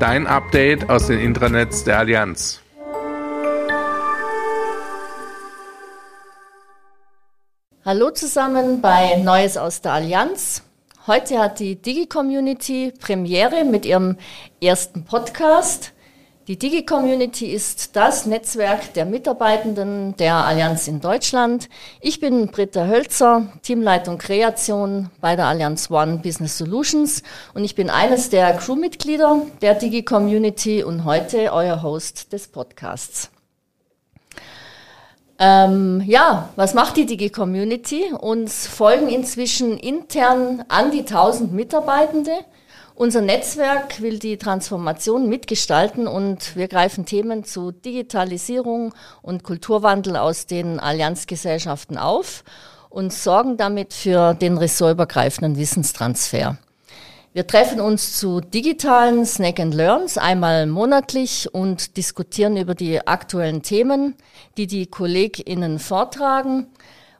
Dein Update aus den Intranets der Allianz. Hallo zusammen bei Neues aus der Allianz. Heute hat die Digi-Community Premiere mit ihrem ersten Podcast. Die Digi-Community ist das Netzwerk der Mitarbeitenden der Allianz in Deutschland. Ich bin Britta Hölzer, Teamleitung Kreation bei der Allianz One Business Solutions und ich bin eines der Crewmitglieder der Digi-Community und heute euer Host des Podcasts. Ähm, ja, was macht die Digi-Community? Uns folgen inzwischen intern an die 1000 Mitarbeitende. Unser Netzwerk will die Transformation mitgestalten und wir greifen Themen zu Digitalisierung und Kulturwandel aus den Allianzgesellschaften auf und sorgen damit für den ressortübergreifenden Wissenstransfer. Wir treffen uns zu digitalen Snack and Learns einmal monatlich und diskutieren über die aktuellen Themen, die die KollegInnen vortragen.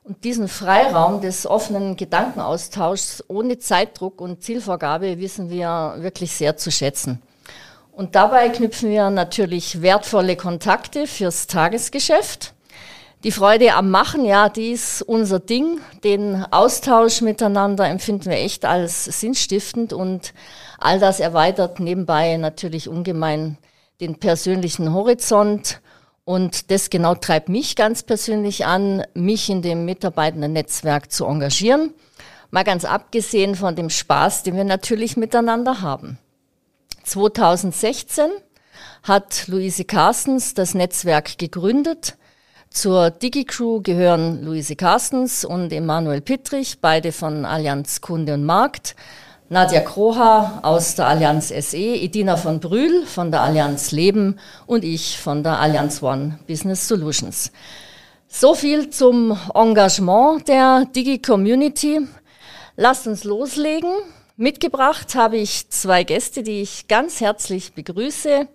Und diesen Freiraum des offenen Gedankenaustauschs ohne Zeitdruck und Zielvorgabe wissen wir wirklich sehr zu schätzen. Und dabei knüpfen wir natürlich wertvolle Kontakte fürs Tagesgeschäft. Die Freude am Machen, ja, die ist unser Ding. Den Austausch miteinander empfinden wir echt als sinnstiftend und all das erweitert nebenbei natürlich ungemein den persönlichen Horizont und das genau treibt mich ganz persönlich an, mich in dem Mitarbeitenden-Netzwerk zu engagieren. Mal ganz abgesehen von dem Spaß, den wir natürlich miteinander haben. 2016 hat Luise Carstens das Netzwerk gegründet. Zur DigiCrew gehören Luise Carstens und Emanuel Pittrich, beide von Allianz Kunde und Markt. Nadja Kroha aus der Allianz SE, Edina von Brühl von der Allianz Leben und ich von der Allianz One Business Solutions. So viel zum Engagement der Digi-Community. Lasst uns loslegen. Mitgebracht habe ich zwei Gäste, die ich ganz herzlich begrüße.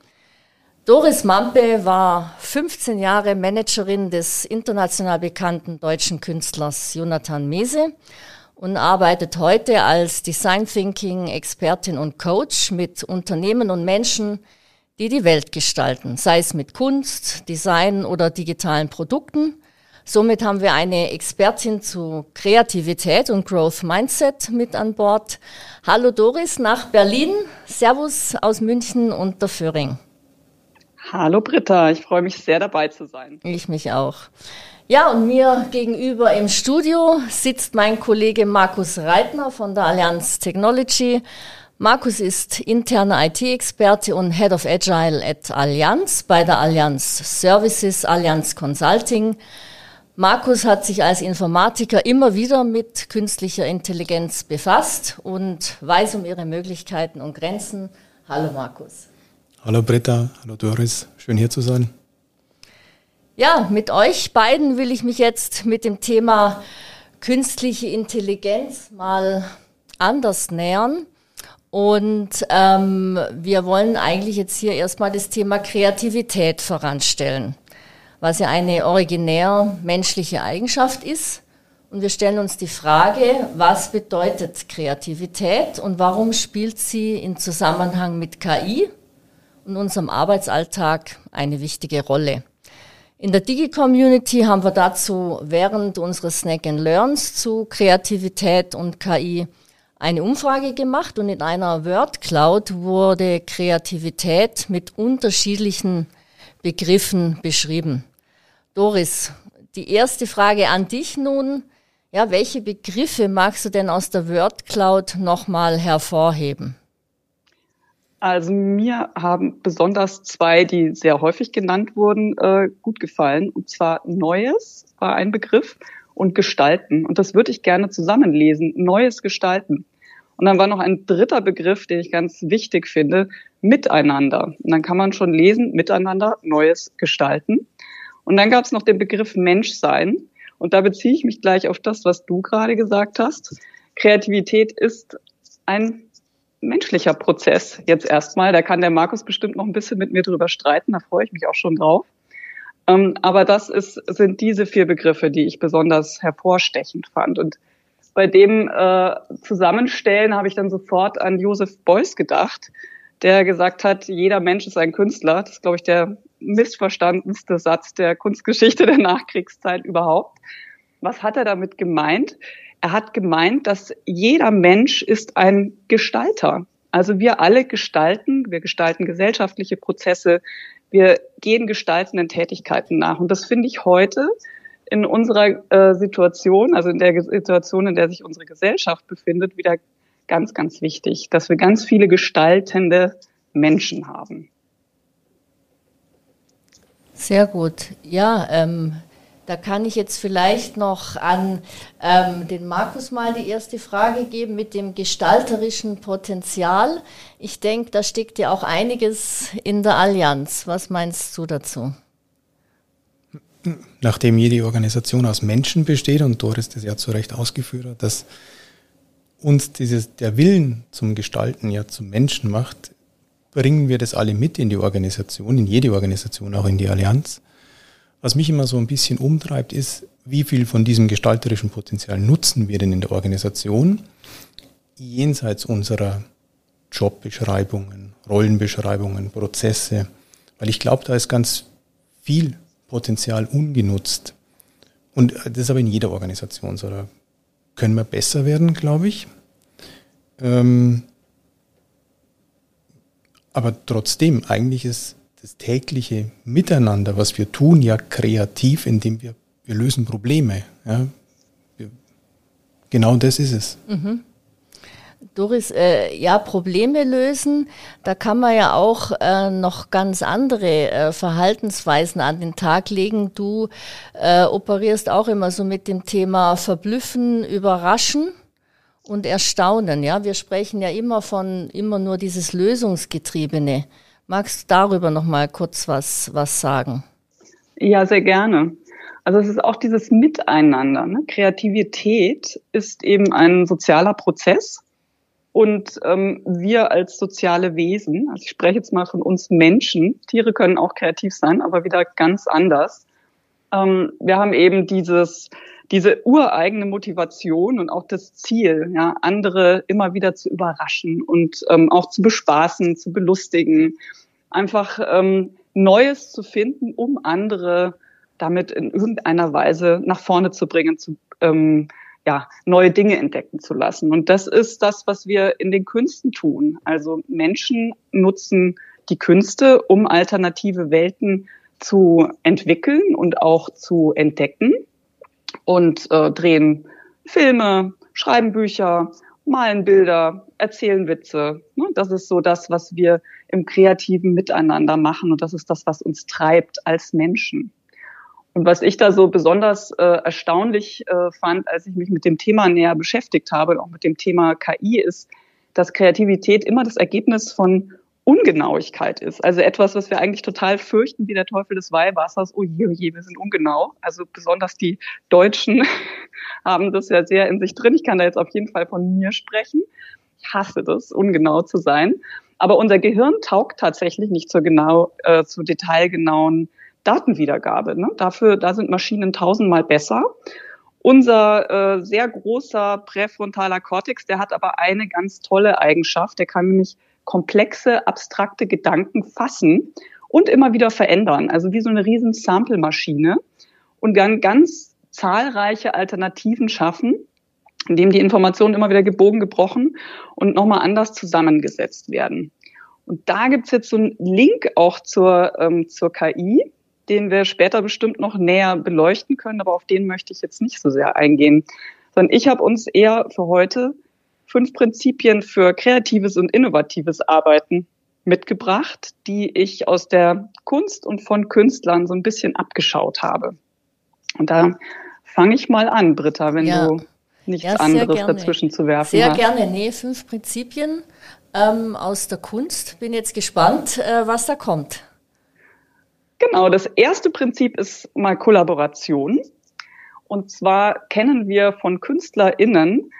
Doris Mampe war 15 Jahre Managerin des international bekannten deutschen Künstlers Jonathan Mese und arbeitet heute als Design Thinking Expertin und Coach mit Unternehmen und Menschen, die die Welt gestalten, sei es mit Kunst, Design oder digitalen Produkten. Somit haben wir eine Expertin zu Kreativität und Growth Mindset mit an Bord. Hallo Doris nach Berlin. Servus aus München und der Föhring. Hallo Britta, ich freue mich sehr dabei zu sein. Ich mich auch. Ja, und mir gegenüber im Studio sitzt mein Kollege Markus Reitner von der Allianz Technology. Markus ist interner IT-Experte und Head of Agile at Allianz bei der Allianz Services, Allianz Consulting. Markus hat sich als Informatiker immer wieder mit künstlicher Intelligenz befasst und weiß um ihre Möglichkeiten und Grenzen. Hallo Markus. Hallo Britta, hallo Doris, schön hier zu sein. Ja, mit euch beiden will ich mich jetzt mit dem Thema künstliche Intelligenz mal anders nähern. Und ähm, wir wollen eigentlich jetzt hier erstmal das Thema Kreativität voranstellen, was ja eine originär menschliche Eigenschaft ist. Und wir stellen uns die Frage, was bedeutet Kreativität und warum spielt sie in Zusammenhang mit KI und unserem Arbeitsalltag eine wichtige Rolle? In der Digi-Community haben wir dazu während unseres Snack and Learns zu Kreativität und KI eine Umfrage gemacht und in einer Word Cloud wurde Kreativität mit unterschiedlichen Begriffen beschrieben. Doris, die erste Frage an dich nun. Ja, welche Begriffe magst du denn aus der Word Cloud nochmal hervorheben? Also mir haben besonders zwei, die sehr häufig genannt wurden, äh, gut gefallen. Und zwar Neues war ein Begriff und Gestalten. Und das würde ich gerne zusammenlesen. Neues Gestalten. Und dann war noch ein dritter Begriff, den ich ganz wichtig finde, Miteinander. Und dann kann man schon lesen, Miteinander, Neues gestalten. Und dann gab es noch den Begriff Menschsein. Und da beziehe ich mich gleich auf das, was du gerade gesagt hast. Kreativität ist ein menschlicher Prozess jetzt erstmal. Da kann der Markus bestimmt noch ein bisschen mit mir drüber streiten. Da freue ich mich auch schon drauf. Ähm, aber das ist, sind diese vier Begriffe, die ich besonders hervorstechend fand. Und bei dem äh, Zusammenstellen habe ich dann sofort an Joseph Beuys gedacht, der gesagt hat, jeder Mensch ist ein Künstler. Das ist, glaube ich, der missverstandenste Satz der Kunstgeschichte der Nachkriegszeit überhaupt. Was hat er damit gemeint? Er hat gemeint, dass jeder Mensch ist ein Gestalter. Also wir alle gestalten, wir gestalten gesellschaftliche Prozesse, wir gehen gestaltenden Tätigkeiten nach. Und das finde ich heute in unserer äh, Situation, also in der Situation, in der sich unsere Gesellschaft befindet, wieder ganz, ganz wichtig, dass wir ganz viele gestaltende Menschen haben. Sehr gut. Ja, ähm, da kann ich jetzt vielleicht noch an ähm, den Markus mal die erste Frage geben mit dem gestalterischen Potenzial. Ich denke, da steckt ja auch einiges in der Allianz. Was meinst du dazu? nachdem jede Organisation aus Menschen besteht, und Doris das ja zu Recht ausgeführt hat, dass uns dieses, der Willen zum Gestalten ja zum Menschen macht, bringen wir das alle mit in die Organisation, in jede Organisation, auch in die Allianz. Was mich immer so ein bisschen umtreibt, ist, wie viel von diesem gestalterischen Potenzial nutzen wir denn in der Organisation, jenseits unserer Jobbeschreibungen, Rollenbeschreibungen, Prozesse, weil ich glaube, da ist ganz viel Potenzial ungenutzt. Und das ist aber in jeder Organisation so. Da können wir besser werden, glaube ich. Ähm, aber trotzdem, eigentlich ist das tägliche Miteinander, was wir tun, ja kreativ, indem wir, wir lösen Probleme. Ja? Genau das ist es. Mhm. Doris, äh, ja, Probleme lösen, da kann man ja auch äh, noch ganz andere äh, Verhaltensweisen an den Tag legen. Du äh, operierst auch immer so mit dem Thema Verblüffen, Überraschen und Erstaunen. Ja, wir sprechen ja immer von immer nur dieses Lösungsgetriebene. Magst du darüber noch mal kurz was was sagen? Ja, sehr gerne. Also es ist auch dieses Miteinander. Ne? Kreativität ist eben ein sozialer Prozess und ähm, wir als soziale Wesen, also ich spreche jetzt mal von uns Menschen, Tiere können auch kreativ sein, aber wieder ganz anders. Ähm, wir haben eben dieses, diese ureigene Motivation und auch das Ziel, ja, andere immer wieder zu überraschen und ähm, auch zu bespaßen, zu belustigen, einfach ähm, Neues zu finden, um andere damit in irgendeiner Weise nach vorne zu bringen, zu, ähm, ja, neue Dinge entdecken zu lassen. Und das ist das, was wir in den Künsten tun. Also Menschen nutzen die Künste, um alternative Welten zu entwickeln und auch zu entdecken und äh, drehen Filme, schreiben Bücher, malen Bilder, erzählen Witze. Ne, das ist so das, was wir im kreativen Miteinander machen und das ist das, was uns treibt als Menschen. Und was ich da so besonders äh, erstaunlich äh, fand, als ich mich mit dem Thema näher beschäftigt habe, auch mit dem Thema KI, ist, dass Kreativität immer das Ergebnis von Ungenauigkeit ist. Also etwas, was wir eigentlich total fürchten, wie der Teufel des Weihwassers. Oh je, oh je, wir sind ungenau. Also besonders die Deutschen haben das ja sehr in sich drin. Ich kann da jetzt auf jeden Fall von mir sprechen. Ich hasse das, ungenau zu sein. Aber unser Gehirn taugt tatsächlich nicht zur genau, äh, zu detailgenauen Datenwiedergabe. Ne? Dafür, da sind Maschinen tausendmal besser. Unser äh, sehr großer präfrontaler Kortex, der hat aber eine ganz tolle Eigenschaft. Der kann nämlich komplexe, abstrakte Gedanken fassen und immer wieder verändern. Also wie so eine riesen Sample-Maschine und dann ganz zahlreiche Alternativen schaffen, indem die Informationen immer wieder gebogen, gebrochen und nochmal anders zusammengesetzt werden. Und da gibt's jetzt so einen Link auch zur, ähm, zur KI den wir später bestimmt noch näher beleuchten können, aber auf den möchte ich jetzt nicht so sehr eingehen. sondern ich habe uns eher für heute fünf Prinzipien für kreatives und innovatives Arbeiten mitgebracht, die ich aus der Kunst und von Künstlern so ein bisschen abgeschaut habe. Und da fange ich mal an, Britta, wenn ja. du nichts ja, anderes gerne. dazwischen zu werfen Sehr hast. gerne. Nee, fünf Prinzipien ähm, aus der Kunst. Bin jetzt gespannt, äh, was da kommt. Genau, das erste Prinzip ist mal Kollaboration. Und zwar kennen wir von KünstlerInnen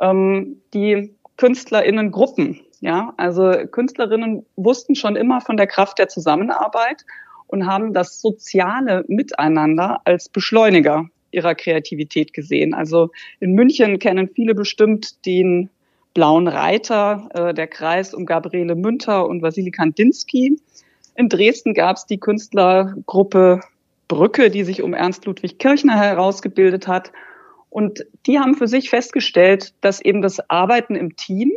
ähm, die KünstlerInnen-Gruppen. Ja, also Künstlerinnen wussten schon immer von der Kraft der Zusammenarbeit und haben das soziale Miteinander als Beschleuniger ihrer Kreativität gesehen. Also in München kennen viele bestimmt den Blauen Reiter, äh, der Kreis um Gabriele Münter und Wassili Kandinsky. In Dresden gab es die Künstlergruppe Brücke, die sich um Ernst Ludwig Kirchner herausgebildet hat. Und die haben für sich festgestellt, dass eben das Arbeiten im Team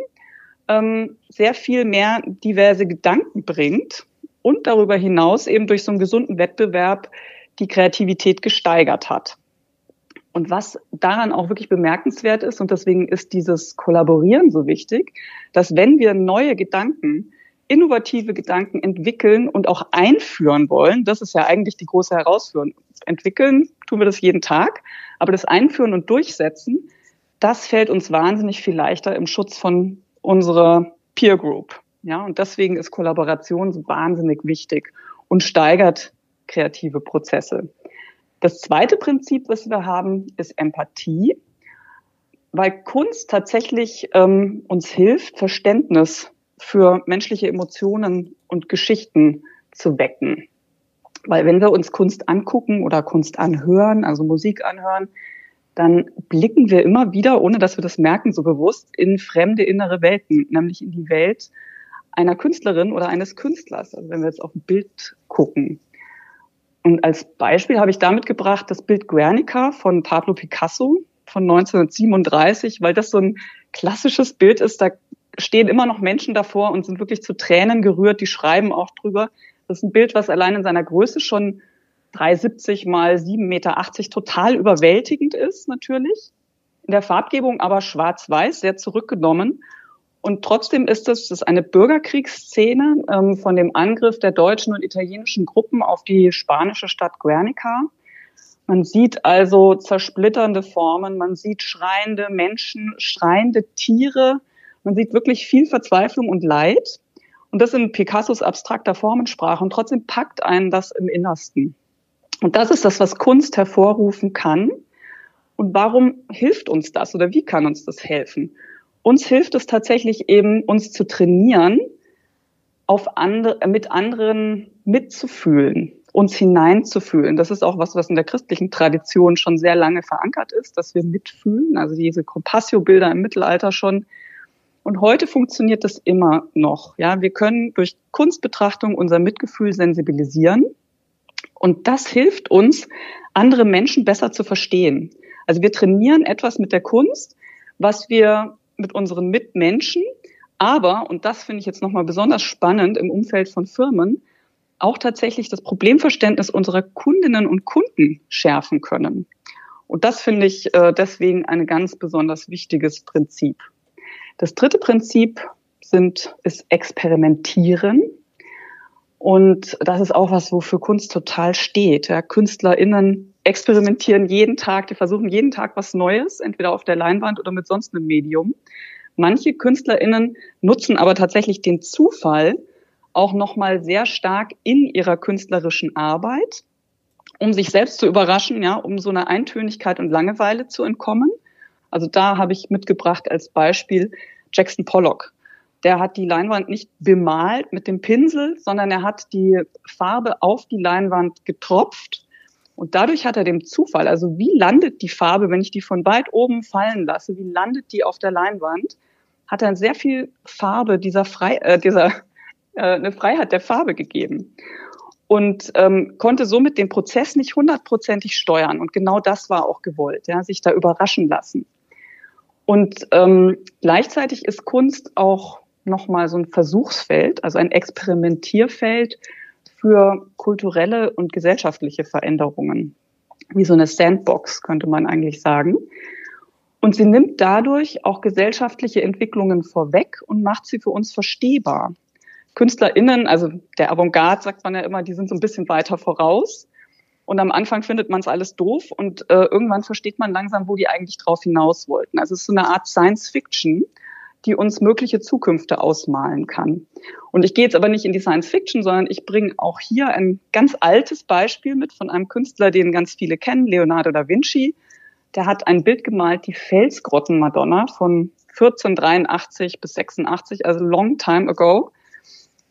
ähm, sehr viel mehr diverse Gedanken bringt und darüber hinaus eben durch so einen gesunden Wettbewerb die Kreativität gesteigert hat. Und was daran auch wirklich bemerkenswert ist, und deswegen ist dieses Kollaborieren so wichtig, dass wenn wir neue Gedanken, innovative Gedanken entwickeln und auch einführen wollen, das ist ja eigentlich die große Herausforderung. Entwickeln tun wir das jeden Tag, aber das Einführen und Durchsetzen, das fällt uns wahnsinnig viel leichter im Schutz von unserer Peer Group. Ja, und deswegen ist Kollaboration so wahnsinnig wichtig und steigert kreative Prozesse. Das zweite Prinzip, was wir haben, ist Empathie, weil Kunst tatsächlich ähm, uns hilft, Verständnis für menschliche Emotionen und Geschichten zu wecken. Weil wenn wir uns Kunst angucken oder Kunst anhören, also Musik anhören, dann blicken wir immer wieder, ohne dass wir das merken, so bewusst in fremde innere Welten, nämlich in die Welt einer Künstlerin oder eines Künstlers. Also wenn wir jetzt auf ein Bild gucken. Und als Beispiel habe ich damit gebracht das Bild Guernica von Pablo Picasso von 1937, weil das so ein klassisches Bild ist. Da stehen immer noch Menschen davor und sind wirklich zu Tränen gerührt. Die schreiben auch drüber. Das ist ein Bild, was allein in seiner Größe schon 370 mal 7,80 Meter total überwältigend ist, natürlich. In der Farbgebung aber schwarz-weiß, sehr zurückgenommen. Und trotzdem ist es, das ist eine Bürgerkriegsszene ähm, von dem Angriff der deutschen und italienischen Gruppen auf die spanische Stadt Guernica. Man sieht also zersplitternde Formen, man sieht schreiende Menschen, schreiende Tiere, man sieht wirklich viel Verzweiflung und Leid. Und das in Picassos abstrakter Formensprache. Und trotzdem packt einen das im Innersten. Und das ist das, was Kunst hervorrufen kann. Und warum hilft uns das oder wie kann uns das helfen? Uns hilft es tatsächlich eben, uns zu trainieren, auf andere, mit anderen mitzufühlen, uns hineinzufühlen. Das ist auch was, was in der christlichen Tradition schon sehr lange verankert ist, dass wir mitfühlen. Also diese Compassio-Bilder im Mittelalter schon. Und heute funktioniert das immer noch. Ja, wir können durch Kunstbetrachtung unser Mitgefühl sensibilisieren. Und das hilft uns, andere Menschen besser zu verstehen. Also wir trainieren etwas mit der Kunst, was wir mit unseren Mitmenschen, aber, und das finde ich jetzt nochmal besonders spannend im Umfeld von Firmen, auch tatsächlich das Problemverständnis unserer Kundinnen und Kunden schärfen können. Und das finde ich äh, deswegen ein ganz besonders wichtiges Prinzip. Das dritte Prinzip sind, ist Experimentieren. Und das ist auch was, wofür Kunst total steht. Ja, KünstlerInnen experimentieren jeden Tag, die versuchen jeden Tag was Neues, entweder auf der Leinwand oder mit sonst einem Medium. Manche KünstlerInnen nutzen aber tatsächlich den Zufall auch nochmal sehr stark in ihrer künstlerischen Arbeit, um sich selbst zu überraschen, ja, um so einer Eintönigkeit und Langeweile zu entkommen. Also da habe ich mitgebracht als Beispiel Jackson Pollock der hat die Leinwand nicht bemalt mit dem Pinsel, sondern er hat die Farbe auf die Leinwand getropft. Und dadurch hat er dem Zufall, also wie landet die Farbe, wenn ich die von weit oben fallen lasse, wie landet die auf der Leinwand, hat er sehr viel Farbe dieser, Frei, äh, dieser äh, eine Freiheit der Farbe gegeben und ähm, konnte somit den Prozess nicht hundertprozentig steuern. Und genau das war auch gewollt, ja, sich da überraschen lassen. Und ähm, gleichzeitig ist Kunst auch nochmal so ein Versuchsfeld, also ein Experimentierfeld für kulturelle und gesellschaftliche Veränderungen. Wie so eine Sandbox, könnte man eigentlich sagen. Und sie nimmt dadurch auch gesellschaftliche Entwicklungen vorweg und macht sie für uns verstehbar. KünstlerInnen, also der Avantgarde sagt man ja immer, die sind so ein bisschen weiter voraus. Und am Anfang findet man es alles doof und äh, irgendwann versteht man langsam, wo die eigentlich drauf hinaus wollten. Also es ist so eine Art Science Fiction, die uns mögliche Zukünfte ausmalen kann. Und ich gehe jetzt aber nicht in die Science Fiction, sondern ich bringe auch hier ein ganz altes Beispiel mit von einem Künstler, den ganz viele kennen, Leonardo da Vinci. Der hat ein Bild gemalt, die Felsgrotten Madonna von 1483 bis 86, also long time ago.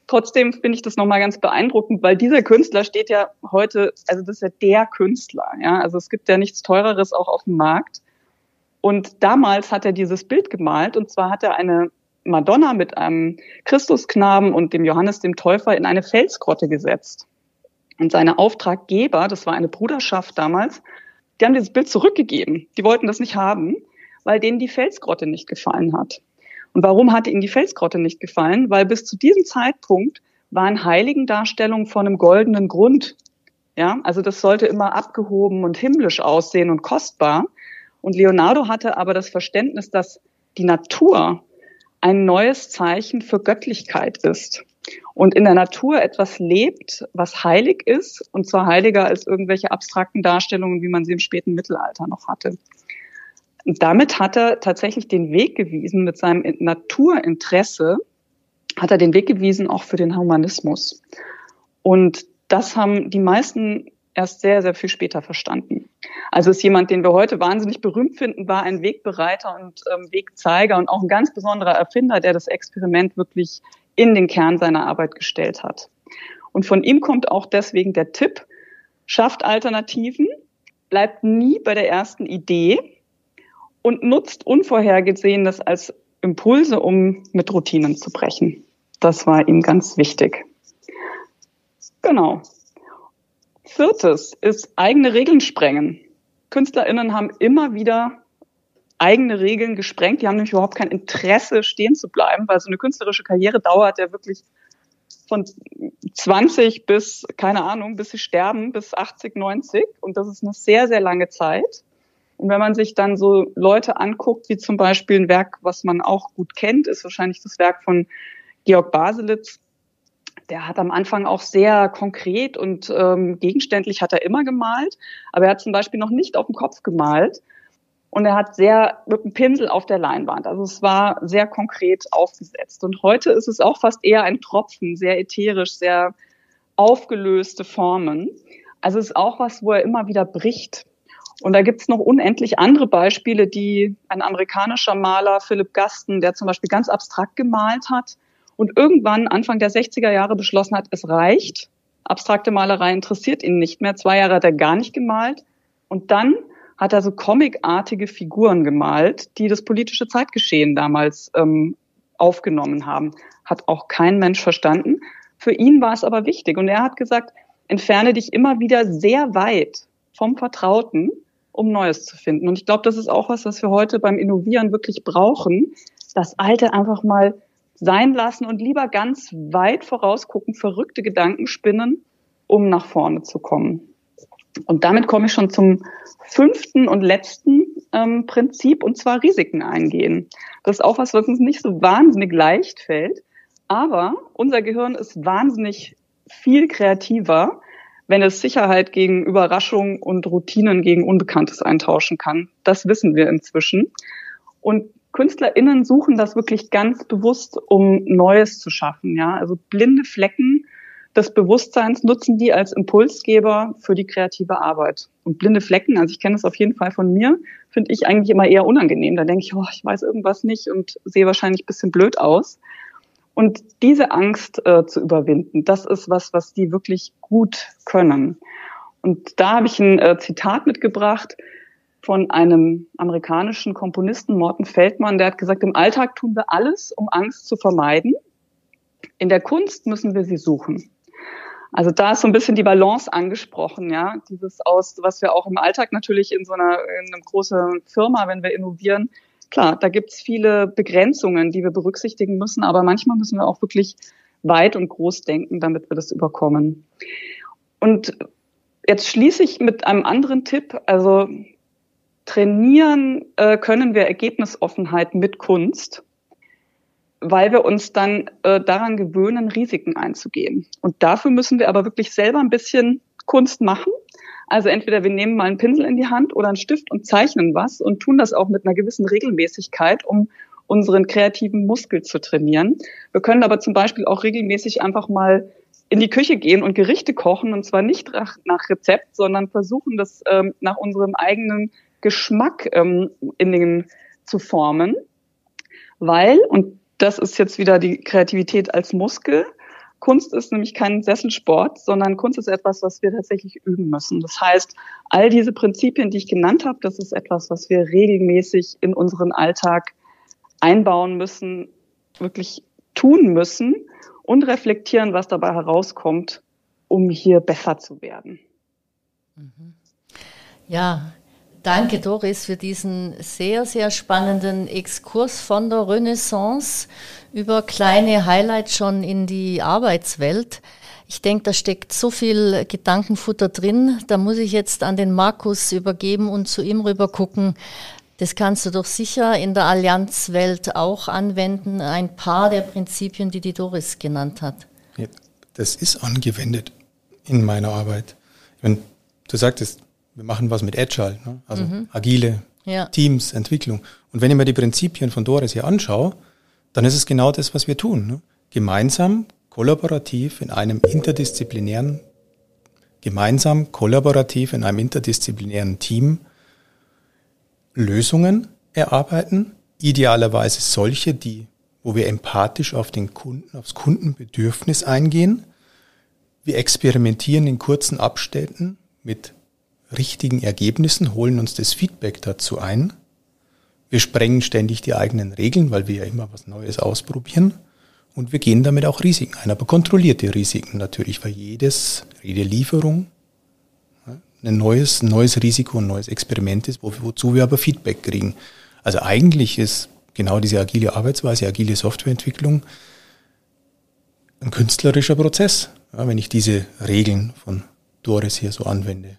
Trotzdem finde ich das nochmal ganz beeindruckend, weil dieser Künstler steht ja heute, also das ist ja der Künstler, ja. Also es gibt ja nichts teureres auch auf dem Markt. Und damals hat er dieses Bild gemalt und zwar hat er eine Madonna mit einem Christusknaben und dem Johannes dem Täufer in eine Felsgrotte gesetzt. Und seine Auftraggeber, das war eine Bruderschaft damals, die haben dieses Bild zurückgegeben. Die wollten das nicht haben, weil denen die Felsgrotte nicht gefallen hat. Und warum hatte ihnen die Felsgrotte nicht gefallen? Weil bis zu diesem Zeitpunkt waren Heiligendarstellungen von einem goldenen Grund. Ja, also das sollte immer abgehoben und himmlisch aussehen und kostbar. Und Leonardo hatte aber das Verständnis, dass die Natur ein neues Zeichen für Göttlichkeit ist. Und in der Natur etwas lebt, was heilig ist, und zwar heiliger als irgendwelche abstrakten Darstellungen, wie man sie im späten Mittelalter noch hatte. Und damit hat er tatsächlich den Weg gewiesen, mit seinem Naturinteresse, hat er den Weg gewiesen auch für den Humanismus. Und das haben die meisten erst sehr, sehr viel später verstanden. Also ist jemand, den wir heute wahnsinnig berühmt finden, war ein Wegbereiter und ähm, Wegzeiger und auch ein ganz besonderer Erfinder, der das Experiment wirklich in den Kern seiner Arbeit gestellt hat. Und von ihm kommt auch deswegen der Tipp, schafft Alternativen, bleibt nie bei der ersten Idee und nutzt Unvorhergesehenes als Impulse, um mit Routinen zu brechen. Das war ihm ganz wichtig. Genau. Viertes ist eigene Regeln sprengen. KünstlerInnen haben immer wieder eigene Regeln gesprengt. Die haben nämlich überhaupt kein Interesse, stehen zu bleiben, weil so eine künstlerische Karriere dauert ja wirklich von 20 bis, keine Ahnung, bis sie sterben, bis 80, 90. Und das ist eine sehr, sehr lange Zeit. Und wenn man sich dann so Leute anguckt, wie zum Beispiel ein Werk, was man auch gut kennt, ist wahrscheinlich das Werk von Georg Baselitz, der hat am Anfang auch sehr konkret und ähm, gegenständlich hat er immer gemalt, aber er hat zum Beispiel noch nicht auf dem Kopf gemalt und er hat sehr mit dem Pinsel auf der Leinwand. Also es war sehr konkret aufgesetzt. Und heute ist es auch fast eher ein Tropfen, sehr ätherisch, sehr aufgelöste Formen. Also es ist auch was, wo er immer wieder bricht. Und da gibt's noch unendlich andere Beispiele, die ein amerikanischer Maler, Philip Gaston, der zum Beispiel ganz abstrakt gemalt hat, und irgendwann Anfang der 60er Jahre beschlossen hat, es reicht. Abstrakte Malerei interessiert ihn nicht mehr. Zwei Jahre hat er gar nicht gemalt. Und dann hat er so comicartige Figuren gemalt, die das politische Zeitgeschehen damals ähm, aufgenommen haben. Hat auch kein Mensch verstanden. Für ihn war es aber wichtig. Und er hat gesagt, entferne dich immer wieder sehr weit vom Vertrauten, um Neues zu finden. Und ich glaube, das ist auch was, was wir heute beim Innovieren wirklich brauchen. Das Alte einfach mal sein lassen und lieber ganz weit vorausgucken, verrückte Gedanken spinnen, um nach vorne zu kommen. Und damit komme ich schon zum fünften und letzten ähm, Prinzip, und zwar Risiken eingehen. Das ist auch was, was uns nicht so wahnsinnig leicht fällt, aber unser Gehirn ist wahnsinnig viel kreativer, wenn es Sicherheit gegen Überraschung und Routinen gegen Unbekanntes eintauschen kann. Das wissen wir inzwischen. Und KünstlerInnen suchen das wirklich ganz bewusst, um Neues zu schaffen. Ja, also blinde Flecken des Bewusstseins nutzen die als Impulsgeber für die kreative Arbeit. Und blinde Flecken, also ich kenne es auf jeden Fall von mir, finde ich eigentlich immer eher unangenehm. Da denke ich, oh, ich weiß irgendwas nicht und sehe wahrscheinlich ein bisschen blöd aus. Und diese Angst äh, zu überwinden, das ist was, was die wirklich gut können. Und da habe ich ein äh, Zitat mitgebracht von einem amerikanischen Komponisten, Morten Feldmann, der hat gesagt, im Alltag tun wir alles, um Angst zu vermeiden. In der Kunst müssen wir sie suchen. Also da ist so ein bisschen die Balance angesprochen, ja. Dieses aus, was wir auch im Alltag natürlich in so einer, in einer großen Firma, wenn wir innovieren, klar, da gibt's viele Begrenzungen, die wir berücksichtigen müssen, aber manchmal müssen wir auch wirklich weit und groß denken, damit wir das überkommen. Und jetzt schließe ich mit einem anderen Tipp. Also trainieren äh, können wir Ergebnisoffenheit mit Kunst, weil wir uns dann äh, daran gewöhnen, Risiken einzugehen. Und dafür müssen wir aber wirklich selber ein bisschen Kunst machen. Also entweder wir nehmen mal einen Pinsel in die Hand oder einen Stift und zeichnen was und tun das auch mit einer gewissen Regelmäßigkeit, um unseren kreativen Muskel zu trainieren. Wir können aber zum Beispiel auch regelmäßig einfach mal in die Küche gehen und Gerichte kochen und zwar nicht nach, Rezept, sondern versuchen das ähm, nach unserem eigenen Geschmack ähm, in den zu formen, weil und das ist jetzt wieder die Kreativität als Muskel. Kunst ist nämlich kein Sesselsport, sondern Kunst ist etwas, was wir tatsächlich üben müssen. Das heißt, all diese Prinzipien, die ich genannt habe, das ist etwas, was wir regelmäßig in unseren Alltag einbauen müssen, wirklich tun müssen und reflektieren, was dabei herauskommt, um hier besser zu werden. Ja, danke Doris für diesen sehr, sehr spannenden Exkurs von der Renaissance über kleine Highlights schon in die Arbeitswelt. Ich denke, da steckt so viel Gedankenfutter drin. Da muss ich jetzt an den Markus übergeben und zu ihm rüber gucken. Das kannst du doch sicher in der Allianzwelt auch anwenden, ein paar der Prinzipien, die die Doris genannt hat. Ja, das ist angewendet in meiner Arbeit. Wenn du sagtest, wir machen was mit Agile, ne? also mhm. agile ja. Teams, Entwicklung. Und wenn ich mir die Prinzipien von Doris hier anschaue, dann ist es genau das, was wir tun. Ne? Gemeinsam, kollaborativ in einem interdisziplinären, gemeinsam, kollaborativ in einem interdisziplinären Team Lösungen erarbeiten, idealerweise solche, die, wo wir empathisch auf den Kunden, aufs Kundenbedürfnis eingehen. Wir experimentieren in kurzen Abständen mit richtigen Ergebnissen, holen uns das Feedback dazu ein. Wir sprengen ständig die eigenen Regeln, weil wir ja immer was Neues ausprobieren. Und wir gehen damit auch Risiken ein, aber kontrollierte Risiken natürlich, weil jedes, jede Lieferung ein neues, neues Risiko, ein neues Experiment ist, wo, wozu wir aber Feedback kriegen. Also eigentlich ist genau diese agile Arbeitsweise, agile Softwareentwicklung ein künstlerischer Prozess, ja, wenn ich diese Regeln von Doris hier so anwende.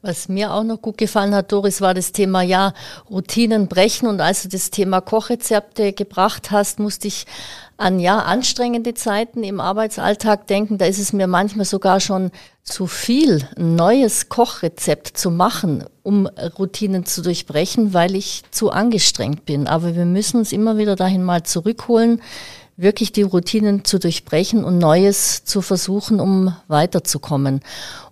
Was mir auch noch gut gefallen hat, Doris, war das Thema, ja, Routinen brechen. Und als du das Thema Kochrezepte gebracht hast, musste ich an ja anstrengende Zeiten im Arbeitsalltag denken. Da ist es mir manchmal sogar schon zu viel, ein neues Kochrezept zu machen, um Routinen zu durchbrechen, weil ich zu angestrengt bin. Aber wir müssen uns immer wieder dahin mal zurückholen, wirklich die Routinen zu durchbrechen und Neues zu versuchen, um weiterzukommen.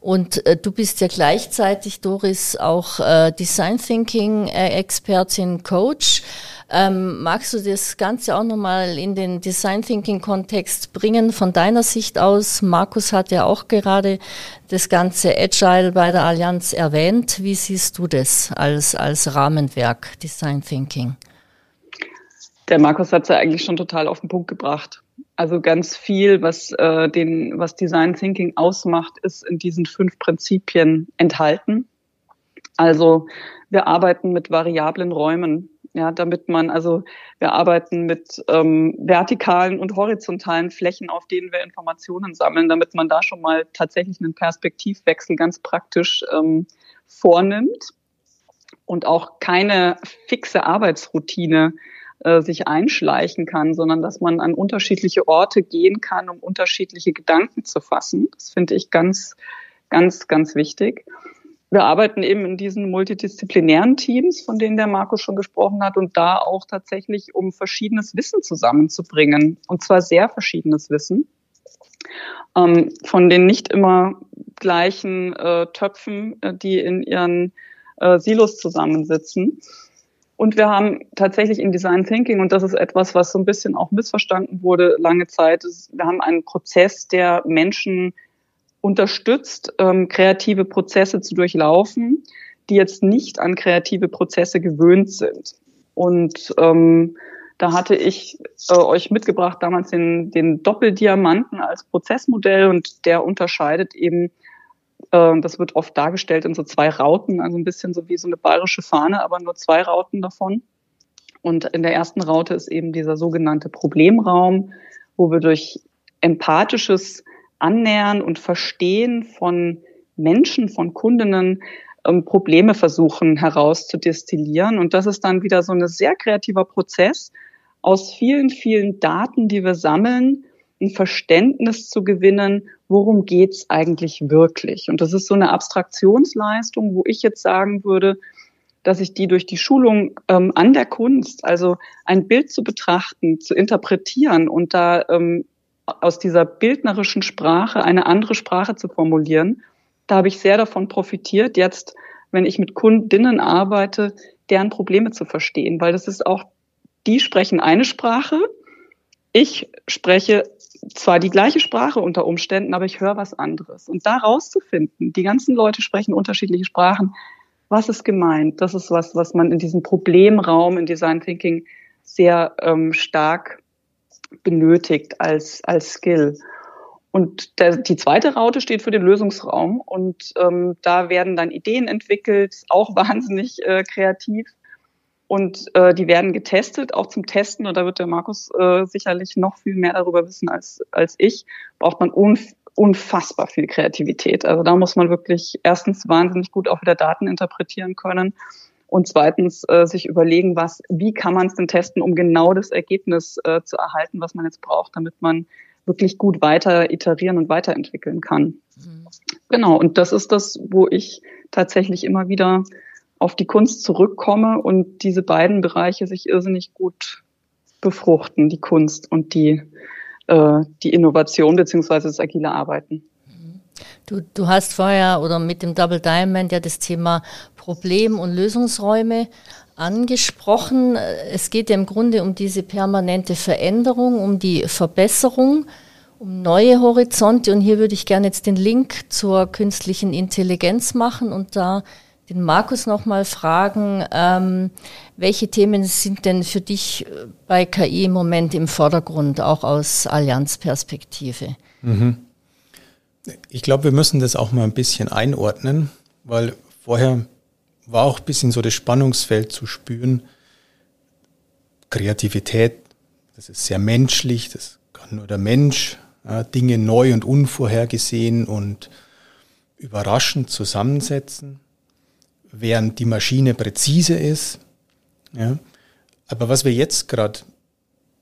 Und äh, du bist ja gleichzeitig, Doris, auch äh, Design Thinking äh, Expertin, Coach. Ähm, magst du das Ganze auch nochmal in den Design Thinking Kontext bringen von deiner Sicht aus? Markus hat ja auch gerade das ganze Agile bei der Allianz erwähnt. Wie siehst du das als, als Rahmenwerk Design Thinking? Der Markus hat es ja eigentlich schon total auf den Punkt gebracht. Also ganz viel, was äh, den, was Design Thinking ausmacht, ist in diesen fünf Prinzipien enthalten. Also wir arbeiten mit variablen Räumen, ja, damit man also wir arbeiten mit ähm, vertikalen und horizontalen Flächen, auf denen wir Informationen sammeln, damit man da schon mal tatsächlich einen Perspektivwechsel ganz praktisch ähm, vornimmt und auch keine fixe Arbeitsroutine äh, sich einschleichen kann, sondern dass man an unterschiedliche Orte gehen kann, um unterschiedliche Gedanken zu fassen. Das finde ich ganz, ganz, ganz wichtig. Wir arbeiten eben in diesen multidisziplinären Teams, von denen der Markus schon gesprochen hat, und da auch tatsächlich, um verschiedenes Wissen zusammenzubringen, und zwar sehr verschiedenes Wissen, ähm, von den nicht immer gleichen äh, Töpfen, äh, die in ihren äh, Silos zusammensitzen. Und wir haben tatsächlich in Design Thinking, und das ist etwas, was so ein bisschen auch missverstanden wurde lange Zeit, wir haben einen Prozess, der Menschen unterstützt, ähm, kreative Prozesse zu durchlaufen, die jetzt nicht an kreative Prozesse gewöhnt sind. Und ähm, da hatte ich äh, euch mitgebracht damals den, den Doppeldiamanten als Prozessmodell und der unterscheidet eben äh, das wird oft dargestellt in so zwei Rauten, also ein bisschen so wie so eine bayerische Fahne, aber nur zwei Rauten davon. Und in der ersten Raute ist eben dieser sogenannte Problemraum, wo wir durch empathisches Annähern und Verstehen von Menschen, von Kundinnen ähm, Probleme versuchen herauszudestillieren. Und das ist dann wieder so ein sehr kreativer Prozess aus vielen, vielen Daten, die wir sammeln, ein Verständnis zu gewinnen, worum geht's eigentlich wirklich. Und das ist so eine Abstraktionsleistung, wo ich jetzt sagen würde, dass ich die durch die Schulung ähm, an der Kunst, also ein Bild zu betrachten, zu interpretieren und da ähm, aus dieser bildnerischen Sprache eine andere Sprache zu formulieren, da habe ich sehr davon profitiert, jetzt, wenn ich mit Kundinnen arbeite, deren Probleme zu verstehen, weil das ist auch, die sprechen eine Sprache, ich spreche zwar die gleiche Sprache unter Umständen, aber ich höre was anderes. Und da rauszufinden, die ganzen Leute sprechen unterschiedliche Sprachen, was ist gemeint? Das ist was, was man in diesem Problemraum in Design Thinking sehr ähm, stark benötigt als, als Skill. Und der, die zweite Raute steht für den Lösungsraum und ähm, da werden dann Ideen entwickelt, auch wahnsinnig äh, kreativ. Und äh, die werden getestet, auch zum Testen, und da wird der Markus äh, sicherlich noch viel mehr darüber wissen als, als ich, braucht man unf unfassbar viel Kreativität. Also da muss man wirklich erstens wahnsinnig gut auch wieder Daten interpretieren können und zweitens äh, sich überlegen, was, wie kann man es denn testen, um genau das Ergebnis äh, zu erhalten, was man jetzt braucht, damit man wirklich gut weiter iterieren und weiterentwickeln kann. Mhm. Genau, und das ist das, wo ich tatsächlich immer wieder auf die Kunst zurückkomme und diese beiden Bereiche sich irrsinnig gut befruchten, die Kunst und die, äh, die Innovation beziehungsweise das agile Arbeiten. Du, du hast vorher oder mit dem Double Diamond ja das Thema Problem- und Lösungsräume angesprochen. Es geht ja im Grunde um diese permanente Veränderung, um die Verbesserung, um neue Horizonte. Und hier würde ich gerne jetzt den Link zur künstlichen Intelligenz machen und da den Markus nochmal fragen, ähm, welche Themen sind denn für dich äh, bei KI im Moment im Vordergrund, auch aus Allianzperspektive? Mhm. Ich glaube, wir müssen das auch mal ein bisschen einordnen, weil vorher war auch ein bisschen so das Spannungsfeld zu spüren. Kreativität, das ist sehr menschlich, das kann nur der Mensch, ja, Dinge neu und unvorhergesehen und überraschend zusammensetzen während die Maschine präzise ist. Ja. Aber was wir jetzt gerade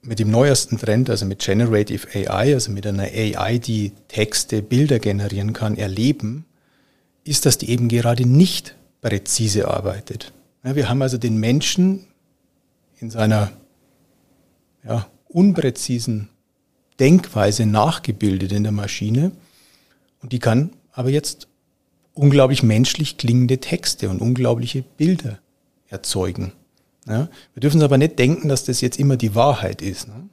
mit dem neuesten Trend, also mit Generative AI, also mit einer AI, die Texte, Bilder generieren kann, erleben, ist, dass die eben gerade nicht präzise arbeitet. Ja, wir haben also den Menschen in seiner ja, unpräzisen Denkweise nachgebildet in der Maschine und die kann aber jetzt unglaublich menschlich klingende Texte und unglaubliche Bilder erzeugen. Ja? Wir dürfen aber nicht denken, dass das jetzt immer die Wahrheit ist. Ne?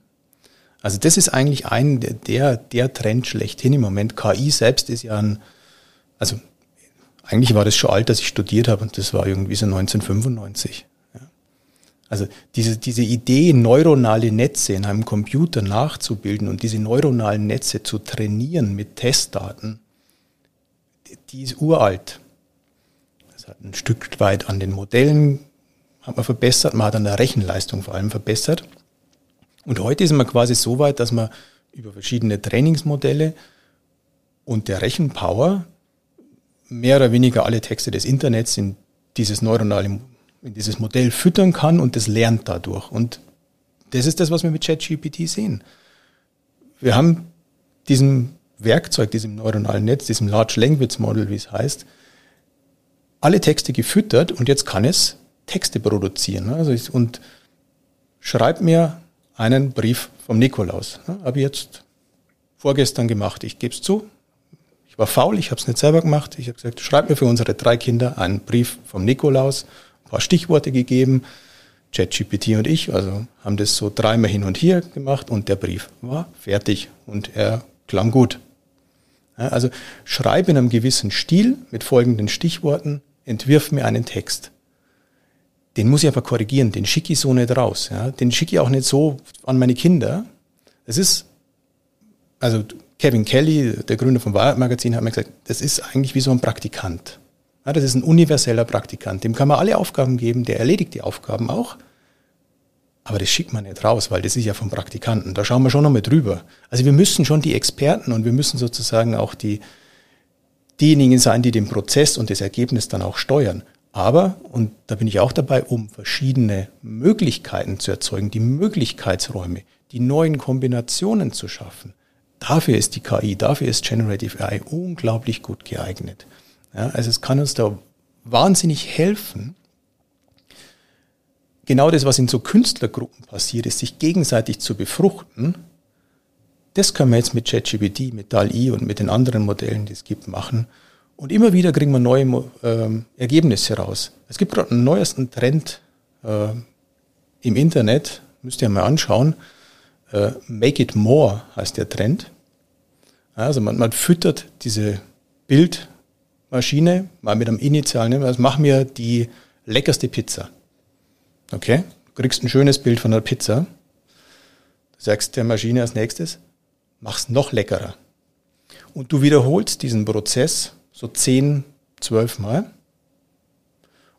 Also das ist eigentlich ein der, der Trend schlechthin im Moment. KI selbst ist ja ein, also eigentlich war das schon alt, dass ich studiert habe und das war irgendwie so 1995. Ja? Also diese, diese Idee, neuronale Netze in einem Computer nachzubilden und diese neuronalen Netze zu trainieren mit Testdaten, die ist uralt. Das hat ein Stück weit an den Modellen hat man verbessert, man hat an der Rechenleistung vor allem verbessert. Und heute ist man quasi so weit, dass man über verschiedene Trainingsmodelle und der Rechenpower mehr oder weniger alle Texte des Internets in dieses neuronale, in dieses Modell füttern kann und das lernt dadurch. Und das ist das, was wir mit ChatGPT sehen. Wir haben diesen Werkzeug, diesem neuronalen Netz, diesem Large Language Model, wie es heißt, alle Texte gefüttert und jetzt kann es Texte produzieren. Also ich, und schreibt mir einen Brief vom Nikolaus. Habe ich jetzt vorgestern gemacht. Ich gebe es zu. Ich war faul, ich habe es nicht selber gemacht. Ich habe gesagt, schreib mir für unsere drei Kinder einen Brief vom Nikolaus, ein paar Stichworte gegeben. ChatGPT und ich, also haben das so dreimal hin und her gemacht und der Brief war fertig und er klang gut. Also schreibe in einem gewissen Stil mit folgenden Stichworten, entwirf mir einen Text. Den muss ich einfach korrigieren, den schicke ich so nicht raus. Ja? Den schicke ich auch nicht so an meine Kinder. Das ist, also Kevin Kelly, der Gründer vom Wired Magazin, hat mir gesagt, das ist eigentlich wie so ein Praktikant. Ja, das ist ein universeller Praktikant. Dem kann man alle Aufgaben geben, der erledigt die Aufgaben auch. Aber das schickt man nicht raus, weil das ist ja vom Praktikanten. Da schauen wir schon nochmal drüber. Also wir müssen schon die Experten und wir müssen sozusagen auch die, diejenigen sein, die den Prozess und das Ergebnis dann auch steuern. Aber, und da bin ich auch dabei, um verschiedene Möglichkeiten zu erzeugen, die Möglichkeitsräume, die neuen Kombinationen zu schaffen. Dafür ist die KI, dafür ist Generative AI unglaublich gut geeignet. Ja, also es kann uns da wahnsinnig helfen, genau das, was in so Künstlergruppen passiert ist, sich gegenseitig zu befruchten, das können wir jetzt mit ChatGPT, mit DAL-I und mit den anderen Modellen, die es gibt, machen. Und immer wieder kriegen wir neue ähm, Ergebnisse raus. Es gibt gerade einen neuesten Trend äh, im Internet, müsst ihr mal anschauen. Äh, Make it more heißt der Trend. Also man, man füttert diese Bildmaschine mal mit einem Initialen, also mach mir die leckerste Pizza. Okay, du kriegst ein schönes Bild von der Pizza. Du sagst der Maschine als nächstes, mach's noch leckerer. Und du wiederholst diesen Prozess so zehn, zwölf Mal.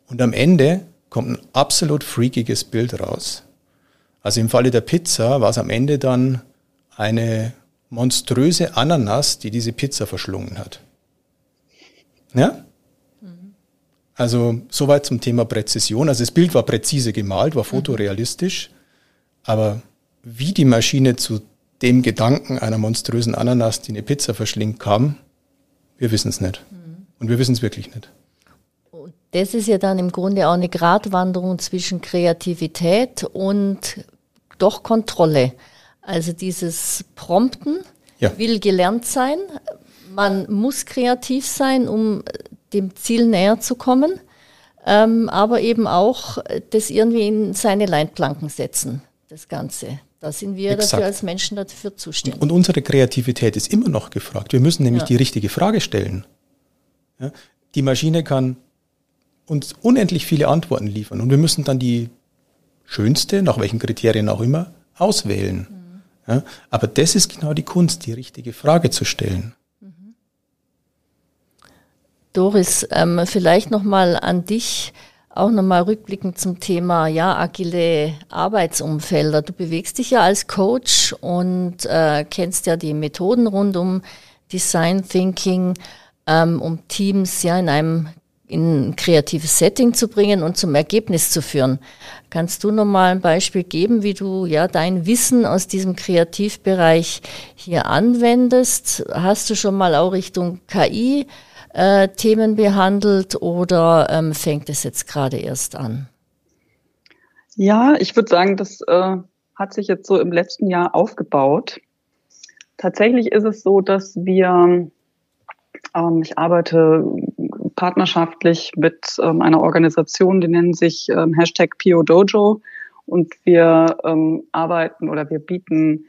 Und am Ende kommt ein absolut freakiges Bild raus. Also im Falle der Pizza war es am Ende dann eine monströse Ananas, die diese Pizza verschlungen hat. Ja? Also soweit zum Thema Präzision. Also das Bild war präzise gemalt, war fotorealistisch, aber wie die Maschine zu dem Gedanken einer monströsen Ananas, die eine Pizza verschlingt, kam, wir wissen es nicht. Mhm. Und wir wissen es wirklich nicht. Das ist ja dann im Grunde auch eine Gratwanderung zwischen Kreativität und doch Kontrolle. Also dieses Prompten ja. will gelernt sein. Man muss kreativ sein, um dem Ziel näher zu kommen, ähm, aber eben auch das irgendwie in seine Leitplanken setzen, das Ganze. Da sind wir Exakt. dafür als Menschen dafür zuständig. Und unsere Kreativität ist immer noch gefragt. Wir müssen nämlich ja. die richtige Frage stellen. Ja? Die Maschine kann uns unendlich viele Antworten liefern und wir müssen dann die schönste, nach welchen Kriterien auch immer, auswählen. Mhm. Ja? Aber das ist genau die Kunst, die richtige Frage zu stellen. Doris, ähm, vielleicht nochmal an dich auch nochmal rückblickend zum Thema ja agile Arbeitsumfelder. Du bewegst dich ja als Coach und äh, kennst ja die Methoden rund um Design Thinking, ähm, um Teams ja in einem in ein kreatives Setting zu bringen und zum Ergebnis zu führen. Kannst du nochmal ein Beispiel geben, wie du ja dein Wissen aus diesem Kreativbereich hier anwendest? Hast du schon mal auch Richtung KI äh, Themen behandelt oder ähm, fängt es jetzt gerade erst an? Ja, ich würde sagen, das äh, hat sich jetzt so im letzten Jahr aufgebaut. Tatsächlich ist es so, dass wir, ähm, ich arbeite partnerschaftlich mit ähm, einer Organisation, die nennen sich ähm, Hashtag PODojo und wir ähm, arbeiten oder wir bieten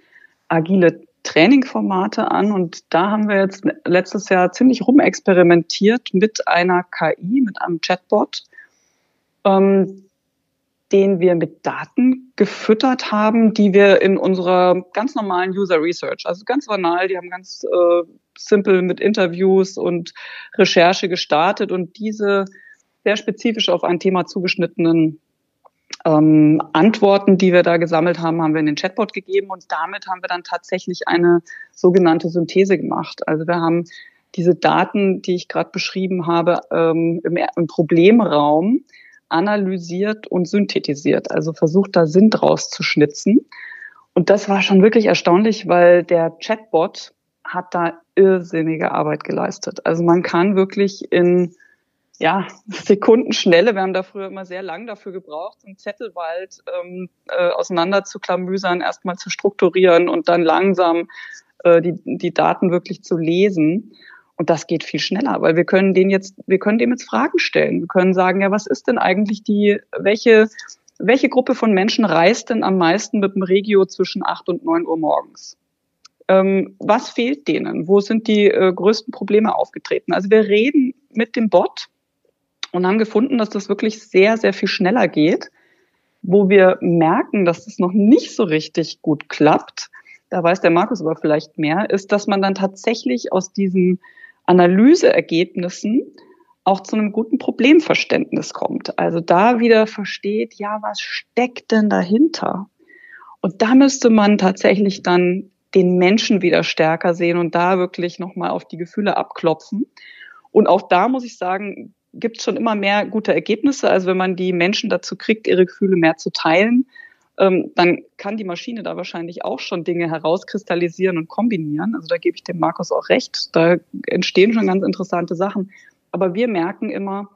agile Trainingformate an. Und da haben wir jetzt letztes Jahr ziemlich rumexperimentiert mit einer KI, mit einem Chatbot, ähm, den wir mit Daten gefüttert haben, die wir in unserer ganz normalen User Research, also ganz banal, die haben ganz äh, simpel mit Interviews und Recherche gestartet und diese sehr spezifisch auf ein Thema zugeschnittenen ähm, Antworten, die wir da gesammelt haben, haben wir in den Chatbot gegeben und damit haben wir dann tatsächlich eine sogenannte Synthese gemacht. Also wir haben diese Daten, die ich gerade beschrieben habe, ähm, im, im Problemraum analysiert und synthetisiert, also versucht da Sinn draus zu schnitzen. Und das war schon wirklich erstaunlich, weil der Chatbot hat da irrsinnige Arbeit geleistet. Also man kann wirklich in ja, Sekundenschnelle. Wir haben da früher immer sehr lang dafür gebraucht, einen Zettelwald ähm, äh, auseinander zu klamüsern, erstmal zu strukturieren und dann langsam äh, die, die Daten wirklich zu lesen. Und das geht viel schneller, weil wir können den jetzt, wir können dem jetzt Fragen stellen. Wir können sagen, ja, was ist denn eigentlich die, welche, welche Gruppe von Menschen reist denn am meisten mit dem Regio zwischen acht und neun Uhr morgens? Ähm, was fehlt denen? Wo sind die äh, größten Probleme aufgetreten? Also wir reden mit dem Bot und haben gefunden, dass das wirklich sehr, sehr viel schneller geht. Wo wir merken, dass das noch nicht so richtig gut klappt, da weiß der Markus aber vielleicht mehr, ist, dass man dann tatsächlich aus diesen Analyseergebnissen auch zu einem guten Problemverständnis kommt. Also da wieder versteht, ja, was steckt denn dahinter? Und da müsste man tatsächlich dann den Menschen wieder stärker sehen und da wirklich nochmal auf die Gefühle abklopfen. Und auch da muss ich sagen, gibt es schon immer mehr gute Ergebnisse. Also wenn man die Menschen dazu kriegt, ihre Gefühle mehr zu teilen, ähm, dann kann die Maschine da wahrscheinlich auch schon Dinge herauskristallisieren und kombinieren. Also da gebe ich dem Markus auch recht. Da entstehen schon ganz interessante Sachen. Aber wir merken immer,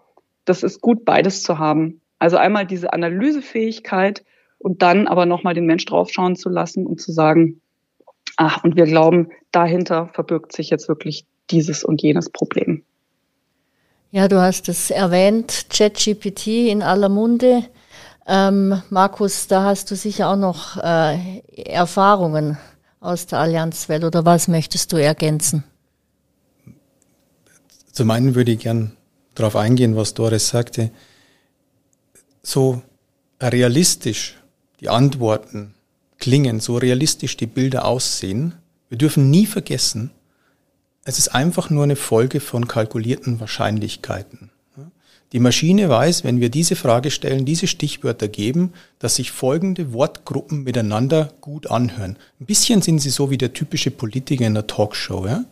das ist gut, beides zu haben. Also einmal diese Analysefähigkeit und dann aber nochmal den Mensch draufschauen zu lassen und zu sagen, ach, und wir glauben, dahinter verbirgt sich jetzt wirklich dieses und jenes Problem. Ja, du hast es erwähnt, ChatGPT in aller Munde. Ähm, Markus, da hast du sicher auch noch äh, Erfahrungen aus der Allianzwelt oder was möchtest du ergänzen? Zum einen würde ich gern darauf eingehen, was Doris sagte. So realistisch die Antworten klingen, so realistisch die Bilder aussehen, wir dürfen nie vergessen, es ist einfach nur eine Folge von kalkulierten Wahrscheinlichkeiten. Die Maschine weiß, wenn wir diese Frage stellen, diese Stichwörter geben, dass sich folgende Wortgruppen miteinander gut anhören. Ein bisschen sind sie so wie der typische Politiker in der Talkshow. Ja?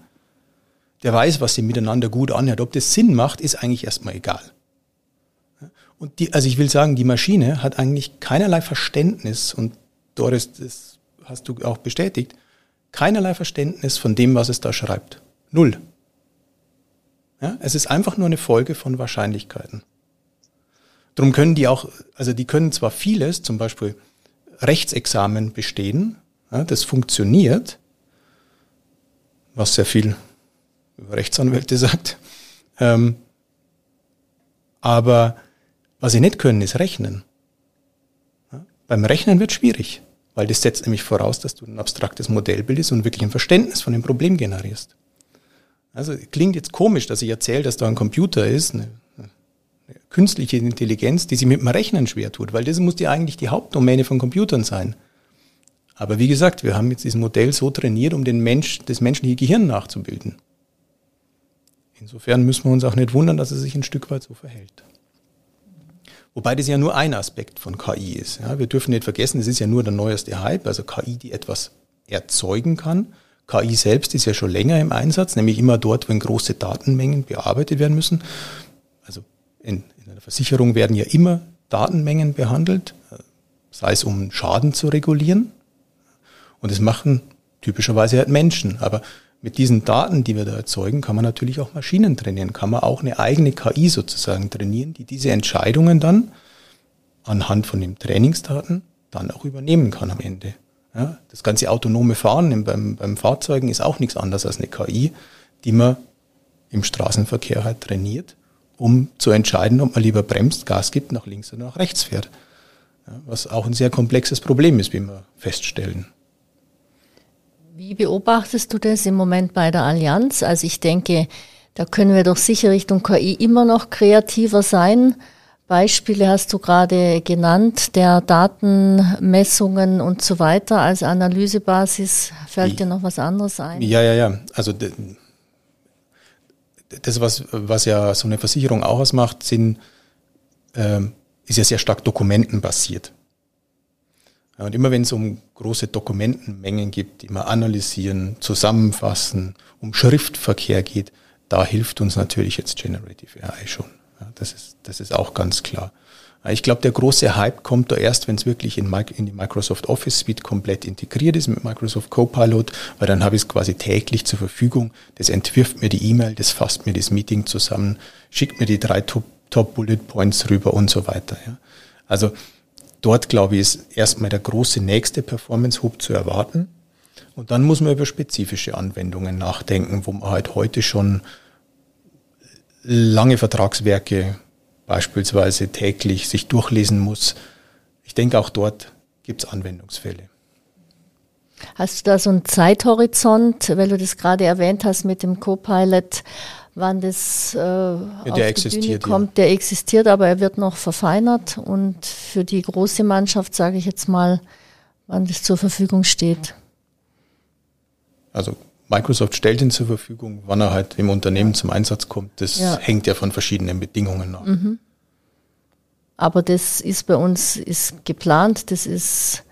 Der weiß, was sie miteinander gut anhört. Ob das Sinn macht, ist eigentlich erstmal egal. Und die, also ich will sagen, die Maschine hat eigentlich keinerlei Verständnis, und Doris, das hast du auch bestätigt, keinerlei Verständnis von dem, was es da schreibt. Null. Ja, es ist einfach nur eine Folge von Wahrscheinlichkeiten. Darum können die auch, also die können zwar vieles, zum Beispiel Rechtsexamen bestehen, ja, das funktioniert, was sehr viel über Rechtsanwälte sagt, ähm, aber was sie nicht können, ist rechnen. Ja, beim Rechnen wird schwierig, weil das setzt nämlich voraus, dass du ein abstraktes Modell bildest und wirklich ein Verständnis von dem Problem generierst. Also klingt jetzt komisch, dass ich erzähle, dass da ein Computer ist, eine, eine künstliche Intelligenz, die sich mit dem Rechnen schwer tut, weil das muss ja eigentlich die Hauptdomäne von Computern sein. Aber wie gesagt, wir haben jetzt dieses Modell so trainiert, um den Mensch, das menschliche Gehirn nachzubilden. Insofern müssen wir uns auch nicht wundern, dass es sich ein Stück weit so verhält. Wobei das ja nur ein Aspekt von KI ist. Ja, wir dürfen nicht vergessen, es ist ja nur der neueste Hype, also KI, die etwas erzeugen kann. KI selbst ist ja schon länger im Einsatz, nämlich immer dort, wenn große Datenmengen bearbeitet werden müssen. Also in, in einer Versicherung werden ja immer Datenmengen behandelt, sei es um Schaden zu regulieren. Und das machen typischerweise halt Menschen. Aber mit diesen Daten, die wir da erzeugen, kann man natürlich auch Maschinen trainieren, kann man auch eine eigene KI sozusagen trainieren, die diese Entscheidungen dann anhand von den Trainingsdaten dann auch übernehmen kann am Ende. Ja, das ganze autonome Fahren beim, beim Fahrzeugen ist auch nichts anderes als eine KI, die man im Straßenverkehr halt trainiert, um zu entscheiden, ob man lieber bremst, Gas gibt, nach links oder nach rechts fährt. Ja, was auch ein sehr komplexes Problem ist, wie wir feststellen. Wie beobachtest du das im Moment bei der Allianz? Also ich denke, da können wir doch sicher Richtung KI immer noch kreativer sein. Beispiele hast du gerade genannt, der Datenmessungen und so weiter als Analysebasis. Fällt dir noch was anderes ein? Ja, ja, ja. Also das, was, was ja so eine Versicherung auch ausmacht, sind, äh, ist ja sehr stark dokumentenbasiert. Ja, und immer wenn es um große Dokumentenmengen gibt, die wir analysieren, zusammenfassen, um Schriftverkehr geht, da hilft uns natürlich jetzt Generative AI schon. Das, ist, das ist auch ganz klar. Ich glaube, der große Hype kommt da erst, wenn es wirklich in, in, die Microsoft Office Suite komplett integriert ist mit Microsoft Copilot, weil dann habe ich es quasi täglich zur Verfügung. Das entwirft mir die E-Mail, das fasst mir das Meeting zusammen, schickt mir die drei Top, Top Bullet Points rüber und so weiter. Ja. Also dort, glaube ich, ist erstmal der große nächste Performance-Hub zu erwarten. Und dann muss man über spezifische Anwendungen nachdenken, wo man halt heute schon lange Vertragswerke beispielsweise täglich sich durchlesen muss. Ich denke, auch dort gibt es Anwendungsfälle. Hast du da so einen Zeithorizont, weil du das gerade erwähnt hast mit dem Copilot, wann das äh, ja, auf die Bühne kommt? Ja. Der existiert, aber er wird noch verfeinert und für die große Mannschaft sage ich jetzt mal, wann das zur Verfügung steht. Also Microsoft stellt ihn zur Verfügung, wann er halt im Unternehmen zum Einsatz kommt. Das ja. hängt ja von verschiedenen Bedingungen ab. Mhm. Aber das ist bei uns ist geplant, das ist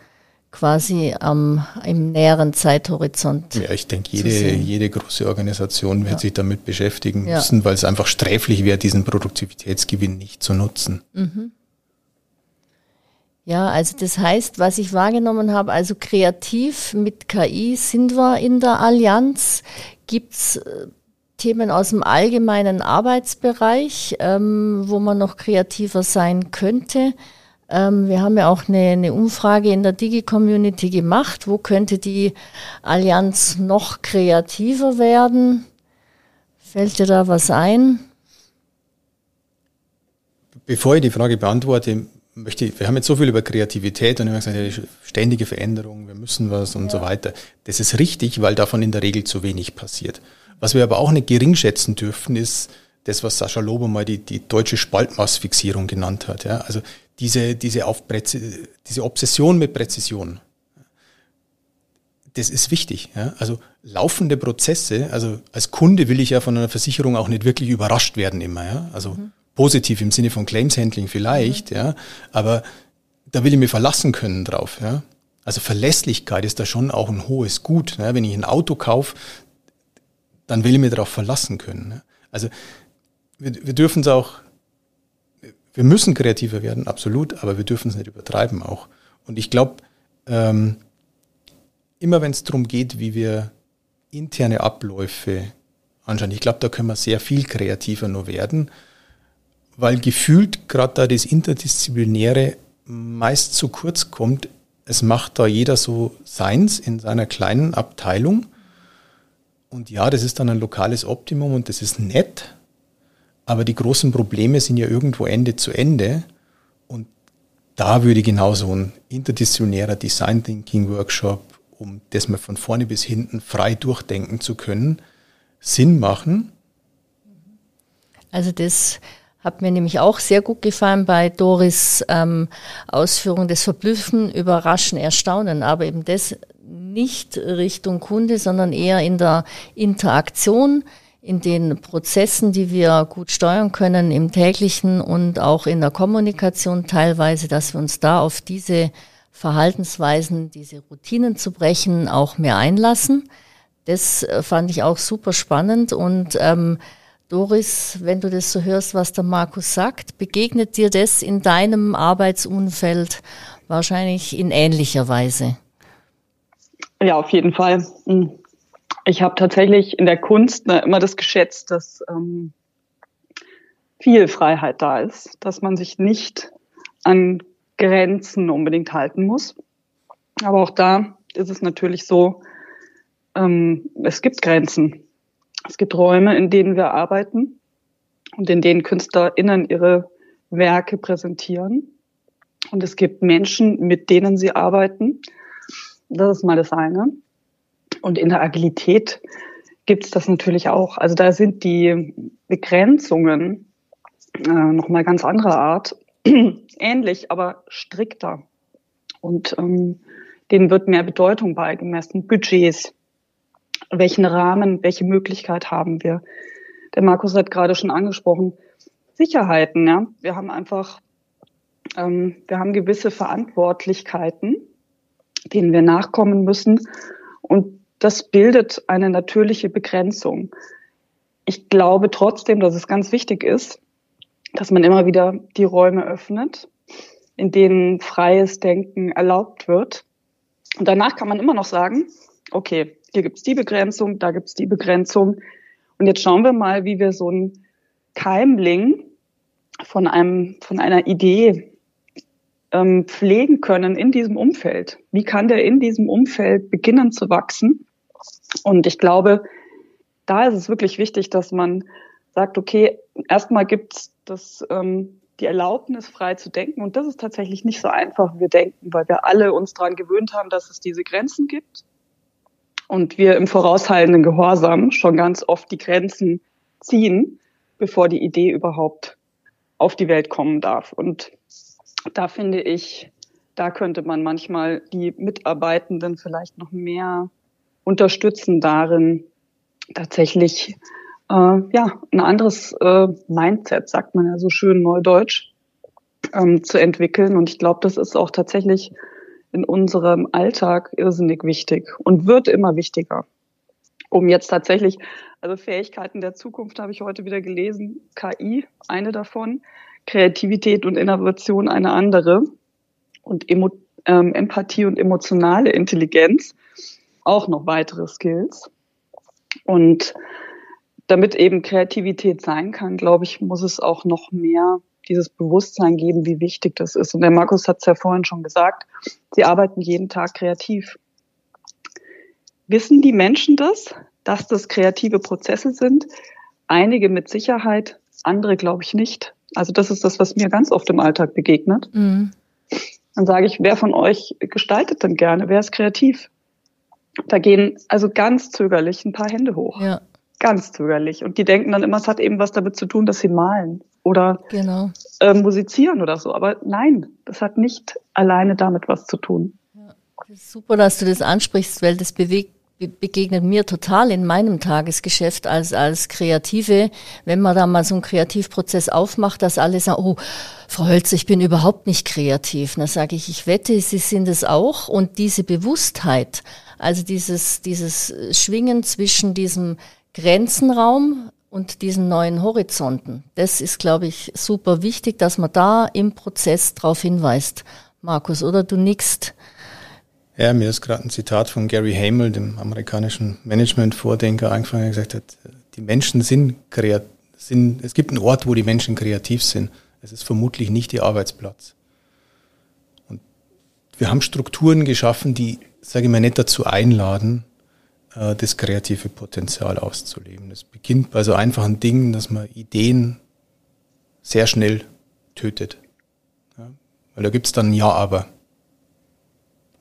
quasi ähm, im näheren Zeithorizont. Ja, ich denke, jede, jede große Organisation wird ja. sich damit beschäftigen müssen, weil es einfach sträflich wäre, diesen Produktivitätsgewinn nicht zu nutzen. Mhm. Ja, also das heißt, was ich wahrgenommen habe, also kreativ mit KI sind wir in der Allianz. Gibt's äh, Themen aus dem allgemeinen Arbeitsbereich, ähm, wo man noch kreativer sein könnte? Ähm, wir haben ja auch eine, eine Umfrage in der Digi-Community gemacht. Wo könnte die Allianz noch kreativer werden? Fällt dir da was ein? Bevor ich die Frage beantworte, möchte wir haben jetzt so viel über Kreativität und immer gesagt, ständige Veränderung, wir müssen was und ja. so weiter. Das ist richtig, weil davon in der Regel zu wenig passiert. Was wir aber auch nicht gering schätzen dürfen, ist das, was Sascha Lober mal die, die deutsche Spaltmaßfixierung genannt hat. Ja? Also diese, diese, auf diese Obsession mit Präzision. Das ist wichtig. Ja? Also laufende Prozesse, also als Kunde will ich ja von einer Versicherung auch nicht wirklich überrascht werden immer. Ja? Also mhm positiv im Sinne von Claims Handling vielleicht, mhm. ja, aber da will ich mir verlassen können drauf, ja. Also Verlässlichkeit ist da schon auch ein hohes Gut. Ne? Wenn ich ein Auto kaufe, dann will ich mir darauf verlassen können. Ne? Also wir, wir dürfen es auch, wir müssen kreativer werden, absolut, aber wir dürfen es nicht übertreiben auch. Und ich glaube, ähm, immer wenn es darum geht, wie wir interne Abläufe anschauen, ich glaube, da können wir sehr viel kreativer nur werden weil gefühlt gerade da das Interdisziplinäre meist zu kurz kommt. Es macht da jeder so seins in seiner kleinen Abteilung. Und ja, das ist dann ein lokales Optimum und das ist nett. Aber die großen Probleme sind ja irgendwo Ende zu Ende. Und da würde genau so ein interdisziplinärer Design Thinking Workshop, um das mal von vorne bis hinten frei durchdenken zu können, Sinn machen. Also das hat mir nämlich auch sehr gut gefallen bei Doris ähm, Ausführung des Verblüffen, Überraschen, Erstaunen, aber eben das nicht Richtung Kunde, sondern eher in der Interaktion, in den Prozessen, die wir gut steuern können im täglichen und auch in der Kommunikation teilweise, dass wir uns da auf diese Verhaltensweisen, diese Routinen zu brechen, auch mehr einlassen. Das äh, fand ich auch super spannend und ähm, Doris, wenn du das so hörst, was der Markus sagt, begegnet dir das in deinem Arbeitsumfeld wahrscheinlich in ähnlicher Weise? Ja, auf jeden Fall. Hm. Ich habe tatsächlich in der Kunst ne, immer das geschätzt, dass ähm, viel Freiheit da ist, dass man sich nicht an Grenzen unbedingt halten muss. Aber auch da ist es natürlich so, ähm, es gibt Grenzen. Es gibt Räume, in denen wir arbeiten und in denen KünstlerInnen ihre Werke präsentieren. Und es gibt Menschen, mit denen sie arbeiten. Das ist mal das eine. Und in der Agilität gibt es das natürlich auch. Also da sind die Begrenzungen äh, nochmal ganz anderer Art. Ähnlich, aber strikter. Und ähm, denen wird mehr Bedeutung beigemessen. Budgets, welchen Rahmen, welche Möglichkeit haben wir. Der Markus hat gerade schon angesprochen, Sicherheiten. Ja, wir haben einfach, ähm, wir haben gewisse Verantwortlichkeiten, denen wir nachkommen müssen, und das bildet eine natürliche Begrenzung. Ich glaube trotzdem, dass es ganz wichtig ist, dass man immer wieder die Räume öffnet, in denen freies Denken erlaubt wird. Und danach kann man immer noch sagen, okay, hier gibt's die Begrenzung, da gibt's die Begrenzung. Und jetzt schauen wir mal, wie wir so ein Keimling von einem, von einer Idee ähm, pflegen können in diesem Umfeld. Wie kann der in diesem Umfeld beginnen zu wachsen? Und ich glaube, da ist es wirklich wichtig, dass man sagt, okay, erstmal gibt's das, ähm, die Erlaubnis, frei zu denken. Und das ist tatsächlich nicht so einfach, wie wir denken, weil wir alle uns daran gewöhnt haben, dass es diese Grenzen gibt und wir im vorauseilenden Gehorsam schon ganz oft die Grenzen ziehen, bevor die Idee überhaupt auf die Welt kommen darf. Und da finde ich, da könnte man manchmal die Mitarbeitenden vielleicht noch mehr unterstützen darin, tatsächlich äh, ja ein anderes äh, Mindset, sagt man ja so schön neudeutsch, ähm, zu entwickeln. Und ich glaube, das ist auch tatsächlich in unserem Alltag irrsinnig wichtig und wird immer wichtiger. Um jetzt tatsächlich, also Fähigkeiten der Zukunft habe ich heute wieder gelesen, KI, eine davon, Kreativität und Innovation eine andere und Emo ähm, Empathie und emotionale Intelligenz auch noch weitere Skills. Und damit eben Kreativität sein kann, glaube ich, muss es auch noch mehr dieses Bewusstsein geben, wie wichtig das ist. Und der Markus hat es ja vorhin schon gesagt, sie arbeiten jeden Tag kreativ. Wissen die Menschen das, dass das kreative Prozesse sind? Einige mit Sicherheit, andere glaube ich nicht. Also das ist das, was mir ganz oft im Alltag begegnet. Mhm. Dann sage ich, wer von euch gestaltet denn gerne? Wer ist kreativ? Da gehen also ganz zögerlich ein paar Hände hoch. Ja. Ganz zögerlich. Und die denken dann immer, es hat eben was damit zu tun, dass sie malen oder genau. äh, musizieren oder so. Aber nein, das hat nicht alleine damit was zu tun. Ja, das ist super, dass du das ansprichst, weil das bewegt begegnet mir total in meinem Tagesgeschäft als, als Kreative, wenn man da mal so einen Kreativprozess aufmacht, dass alle sagen, oh, Frau Hölzer, ich bin überhaupt nicht kreativ. Dann sage ich, ich wette, Sie sind es auch. Und diese Bewusstheit, also dieses, dieses Schwingen zwischen diesem Grenzenraum und diesen neuen Horizonten. Das ist, glaube ich, super wichtig, dass man da im Prozess darauf hinweist. Markus, oder du nickst. Ja, mir ist gerade ein Zitat von Gary Hamel, dem amerikanischen Management-Vordenker, eingefallen, der gesagt hat, die Menschen sind kreativ, sind, es gibt einen Ort, wo die Menschen kreativ sind. Es ist vermutlich nicht ihr Arbeitsplatz. Und wir haben Strukturen geschaffen, die, sage ich mal, nicht dazu einladen, äh, das kreative Potenzial auszuleben. Das beginnt bei so einfachen Dingen, dass man Ideen sehr schnell tötet. Ja, weil da gibt's dann Ja, aber.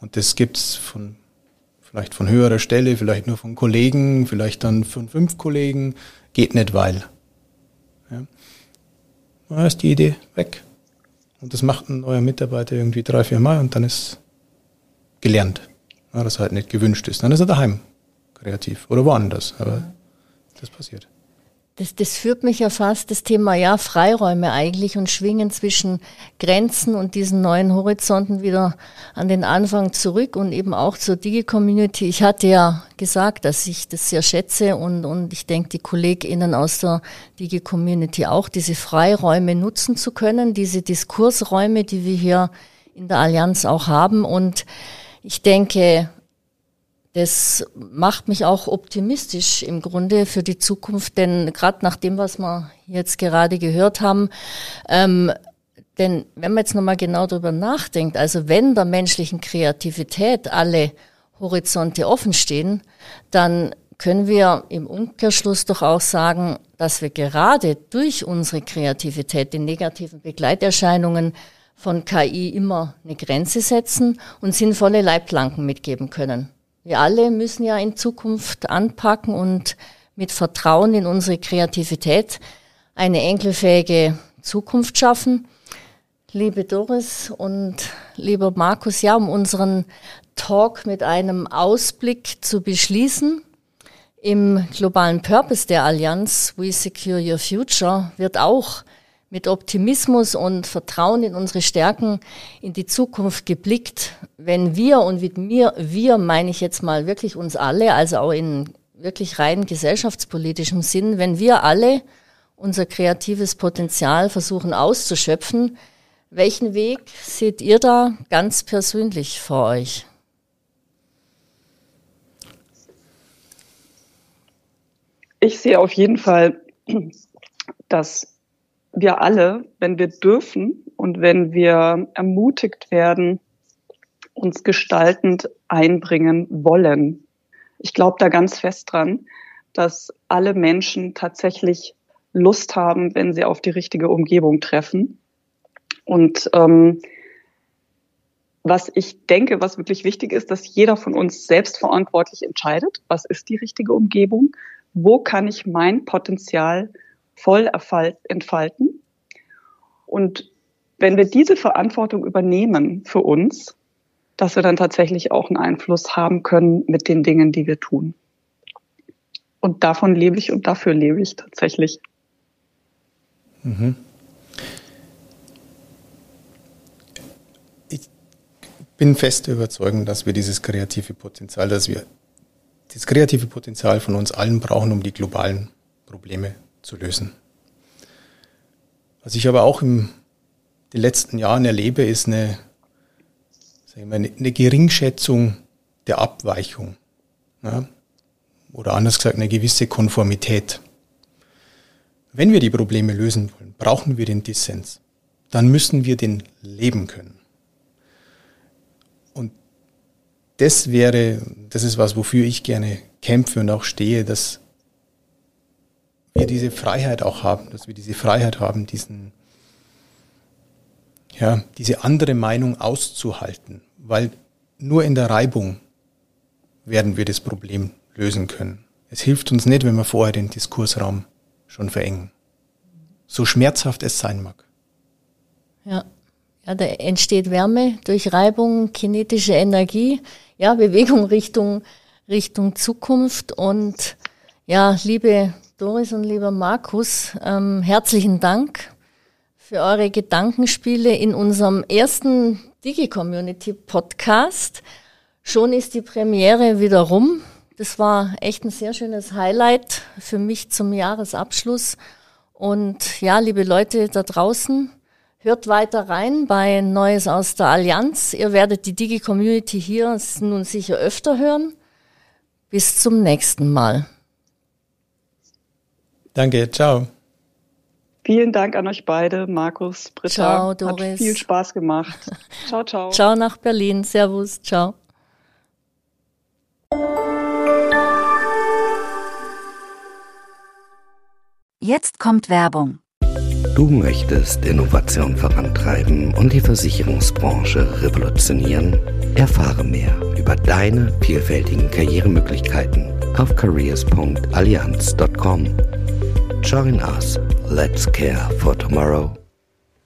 Und das gibt's von vielleicht von höherer Stelle, vielleicht nur von Kollegen, vielleicht dann von fünf Kollegen, geht nicht weil. Ja. Da ist die Idee weg. Und das macht ein neuer Mitarbeiter irgendwie drei, vier Mal und dann ist gelernt, ja, dass er halt nicht gewünscht ist. Dann ist er daheim kreativ oder woanders, aber das passiert. Das, das führt mich ja fast das Thema ja Freiräume eigentlich und Schwingen zwischen Grenzen und diesen neuen Horizonten wieder an den Anfang zurück und eben auch zur Digi-Community. Ich hatte ja gesagt, dass ich das sehr schätze und, und ich denke, die KollegInnen aus der Digi-Community auch, diese Freiräume nutzen zu können, diese Diskursräume, die wir hier in der Allianz auch haben und ich denke, das macht mich auch optimistisch im Grunde für die Zukunft, denn gerade nach dem, was wir jetzt gerade gehört haben, ähm, denn wenn man jetzt nochmal genau darüber nachdenkt, also wenn der menschlichen Kreativität alle Horizonte offen stehen, dann können wir im Umkehrschluss doch auch sagen, dass wir gerade durch unsere Kreativität den negativen Begleiterscheinungen von KI immer eine Grenze setzen und sinnvolle Leitplanken mitgeben können. Wir alle müssen ja in Zukunft anpacken und mit Vertrauen in unsere Kreativität eine enkelfähige Zukunft schaffen. Liebe Doris und lieber Markus, ja, um unseren Talk mit einem Ausblick zu beschließen. Im globalen Purpose der Allianz We Secure Your Future wird auch mit Optimismus und Vertrauen in unsere Stärken in die Zukunft geblickt, wenn wir und mit mir, wir meine ich jetzt mal wirklich uns alle, also auch in wirklich rein gesellschaftspolitischem Sinn, wenn wir alle unser kreatives Potenzial versuchen auszuschöpfen, welchen Weg seht ihr da ganz persönlich vor euch? Ich sehe auf jeden Fall, dass wir alle, wenn wir dürfen und wenn wir ermutigt werden, uns gestaltend einbringen wollen. Ich glaube da ganz fest dran, dass alle Menschen tatsächlich Lust haben, wenn sie auf die richtige Umgebung treffen. Und ähm, was ich denke, was wirklich wichtig ist, dass jeder von uns selbstverantwortlich entscheidet, was ist die richtige Umgebung, wo kann ich mein Potenzial voll entfalten. Und wenn wir diese Verantwortung übernehmen für uns, dass wir dann tatsächlich auch einen Einfluss haben können mit den Dingen, die wir tun. Und davon lebe ich und dafür lebe ich tatsächlich. Mhm. Ich bin fest überzeugt, dass wir dieses kreative Potenzial, dass wir das kreative Potenzial von uns allen brauchen, um die globalen Probleme zu lösen. Was ich aber auch in den letzten Jahren erlebe, ist eine, sagen wir, eine Geringschätzung der Abweichung. Ja? Oder anders gesagt, eine gewisse Konformität. Wenn wir die Probleme lösen wollen, brauchen wir den Dissens. Dann müssen wir den leben können. Und das wäre, das ist was, wofür ich gerne kämpfe und auch stehe, dass wir diese Freiheit auch haben, dass wir diese Freiheit haben, diesen, ja, diese andere Meinung auszuhalten, weil nur in der Reibung werden wir das Problem lösen können. Es hilft uns nicht, wenn wir vorher den Diskursraum schon verengen. So schmerzhaft es sein mag. Ja. Ja, da entsteht Wärme durch Reibung, kinetische Energie, ja, Bewegung Richtung, Richtung Zukunft. Und ja, liebe Doris und lieber Markus, ähm, herzlichen Dank für eure Gedankenspiele in unserem ersten Digi-Community Podcast. Schon ist die Premiere wieder rum. Das war echt ein sehr schönes Highlight für mich zum Jahresabschluss. Und ja, liebe Leute da draußen, hört weiter rein bei Neues aus der Allianz. Ihr werdet die Digi-Community hier nun sicher öfter hören. Bis zum nächsten Mal. Danke, ciao. Vielen Dank an euch beide, Markus, Britta. Ciao, Doris. Hat viel Spaß gemacht. Ciao, ciao. Ciao nach Berlin. Servus. Ciao. Jetzt kommt Werbung. Du möchtest Innovation vorantreiben und die Versicherungsbranche revolutionieren? Erfahre mehr über deine vielfältigen Karrieremöglichkeiten auf careers.allianz.com. Join us. Let's care for tomorrow.